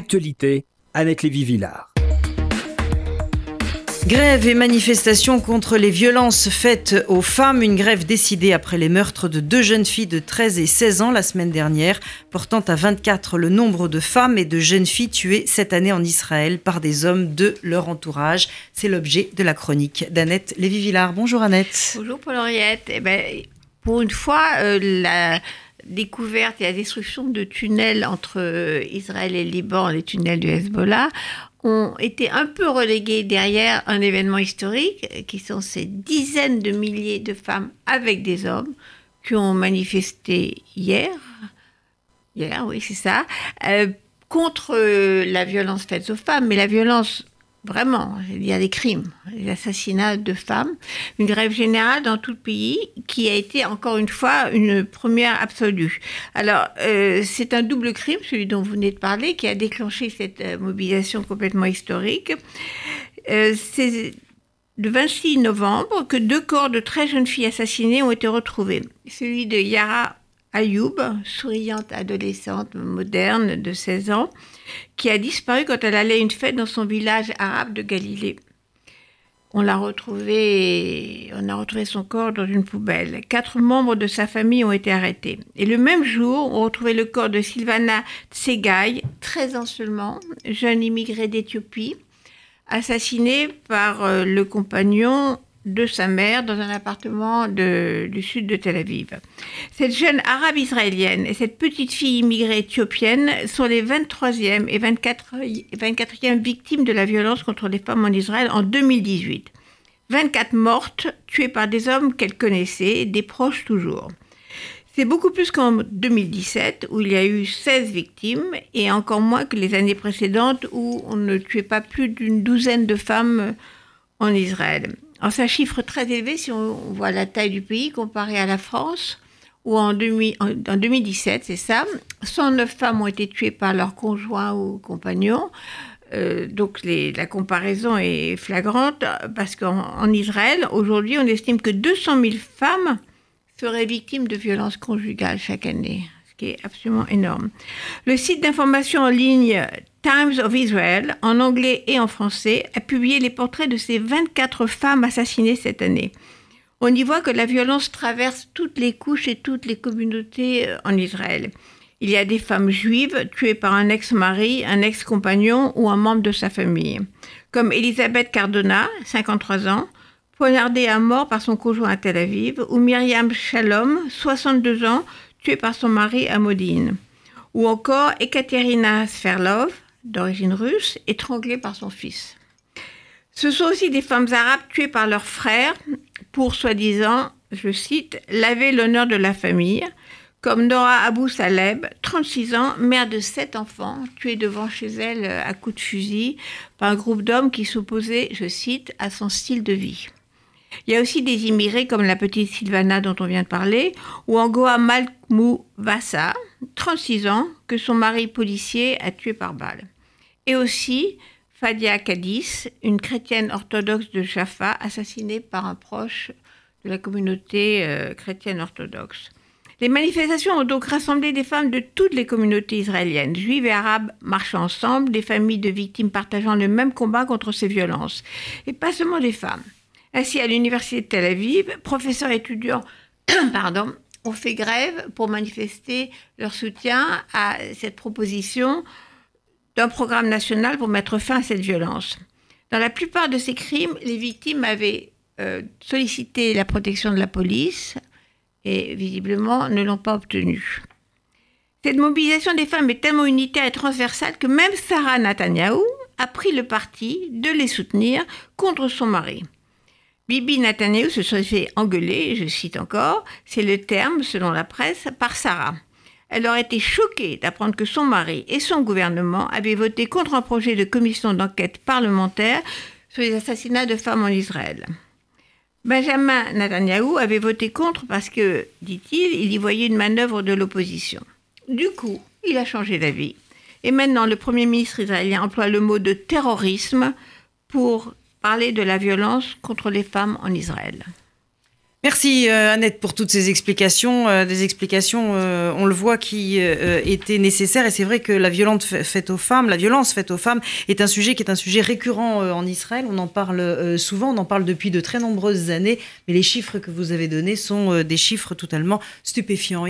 Actualité, Annette Lévy-Villard. Grève et manifestation contre les violences faites aux femmes. Une grève décidée après les meurtres de deux jeunes filles de 13 et 16 ans la semaine dernière, portant à 24 le nombre de femmes et de jeunes filles tuées cette année en Israël par des hommes de leur entourage. C'est l'objet de la chronique d'Annette Lévy-Villard. Bonjour Annette. Bonjour Paul-Henriette. Eh ben, pour une fois, euh, la découverte et la destruction de tunnels entre euh, Israël et Liban, les tunnels du Hezbollah, ont été un peu relégués derrière un événement historique, qui sont ces dizaines de milliers de femmes avec des hommes qui ont manifesté hier, hier, oui, c'est ça, euh, contre la violence faite aux femmes, mais la violence Vraiment, il y a des crimes, des assassinats de femmes, une grève générale dans tout le pays qui a été encore une fois une première absolue. Alors, euh, c'est un double crime, celui dont vous venez de parler, qui a déclenché cette euh, mobilisation complètement historique. Euh, c'est le 26 novembre que deux corps de très jeunes filles assassinées ont été retrouvés. Celui de Yara Ayoub, souriante adolescente moderne de 16 ans, qui a disparu quand elle allait à une fête dans son village arabe de Galilée. On l'a retrouvé, on a retrouvé son corps dans une poubelle. Quatre membres de sa famille ont été arrêtés. Et le même jour, on retrouvait le corps de Sylvana Tsegaï, 13 ans seulement, jeune immigrée d'Éthiopie, assassinée par euh, le compagnon de sa mère dans un appartement du sud de Tel Aviv. Cette jeune arabe israélienne et cette petite fille immigrée éthiopienne sont les 23e et 24, 24e victimes de la violence contre les femmes en Israël en 2018. 24 mortes, tuées par des hommes qu'elles connaissaient, des proches toujours. C'est beaucoup plus qu'en 2017, où il y a eu 16 victimes, et encore moins que les années précédentes, où on ne tuait pas plus d'une douzaine de femmes en Israël. Alors c'est un chiffre très élevé si on voit la taille du pays comparé à la France, où en, 2017, c'est ça, 109 femmes ont été tuées par leur conjoint ou compagnon. Euh, donc la comparaison est flagrante parce qu'en Israël, aujourd'hui, on estime que 200 000 femmes seraient victimes de violences conjugales chaque année, qui est absolument énorme. Le site d'information en ligne Times of Israel, en anglais et en français, a publié les portraits de ces 24 femmes assassinées cette année. On y voit que la violence traverse toutes les couches et toutes les communautés euh, en Israël. Il y a des femmes juives tuées par un ex-mari, un ex-compagnon ou un membre de sa famille, comme Elisabeth Cardona, 53 ans, poignardée à mort par son conjoint à Tel Aviv, ou Myriam Shalom, 62 ans, tuée par son mari à Modine, ou encore Ekaterina Sverlov, d'origine russe, étranglée par son fils. Ce sont aussi des femmes arabes tuées par leurs frères pour, soi-disant, je cite, laver l'honneur de la famille, comme Nora Abou Saleb, 36 ans, mère de sept enfants, tuée devant chez elle à coups de fusil par un groupe d'hommes qui s'opposaient, je cite, à son style de vie. Il y a aussi des immigrés comme la petite Sylvana dont on vient de parler, ou Angoa Malkmou Vassa, 36 ans, que son mari policier a tué par balle. Et aussi Fadia Kadis, une chrétienne orthodoxe de Jaffa, assassinée par un proche de la communauté euh, chrétienne orthodoxe. Les manifestations ont donc rassemblé des femmes de toutes les communautés israéliennes, juives et arabes marchant ensemble, des familles de victimes partageant le même combat contre ces violences. Et pas seulement des femmes. Ainsi, à l'université de Tel Aviv, professeurs et étudiants ont fait grève pour manifester leur soutien à cette proposition d'un programme national pour mettre fin à cette violence. Dans la plupart de ces crimes, les victimes avaient euh, sollicité la protection de la police et visiblement ne l'ont pas obtenue. Cette mobilisation des femmes est tellement unitaire et transversale que même Sarah Netanyahu a pris le parti de les soutenir contre son mari. Bibi Netanyahu se serait fait engueuler, je cite encore, c'est le terme, selon la presse, par Sarah. Elle aurait été choquée d'apprendre que son mari et son gouvernement avaient voté contre un projet de commission d'enquête parlementaire sur les assassinats de femmes en Israël. Benjamin Netanyahu avait voté contre parce que, dit-il, il y voyait une manœuvre de l'opposition. Du coup, il a changé d'avis. Et maintenant, le Premier ministre israélien emploie le mot de terrorisme pour parler de la violence contre les femmes en Israël. Merci euh, Annette pour toutes ces explications, euh, des explications, euh, on le voit, qui étaient nécessaires. Et c'est vrai que la violence faite aux femmes, la violence faite aux femmes, est un sujet qui est un sujet récurrent en Israël. On en parle souvent, on en parle depuis de très nombreuses années, mais les chiffres que vous avez donnés sont des chiffres totalement stupéfiants.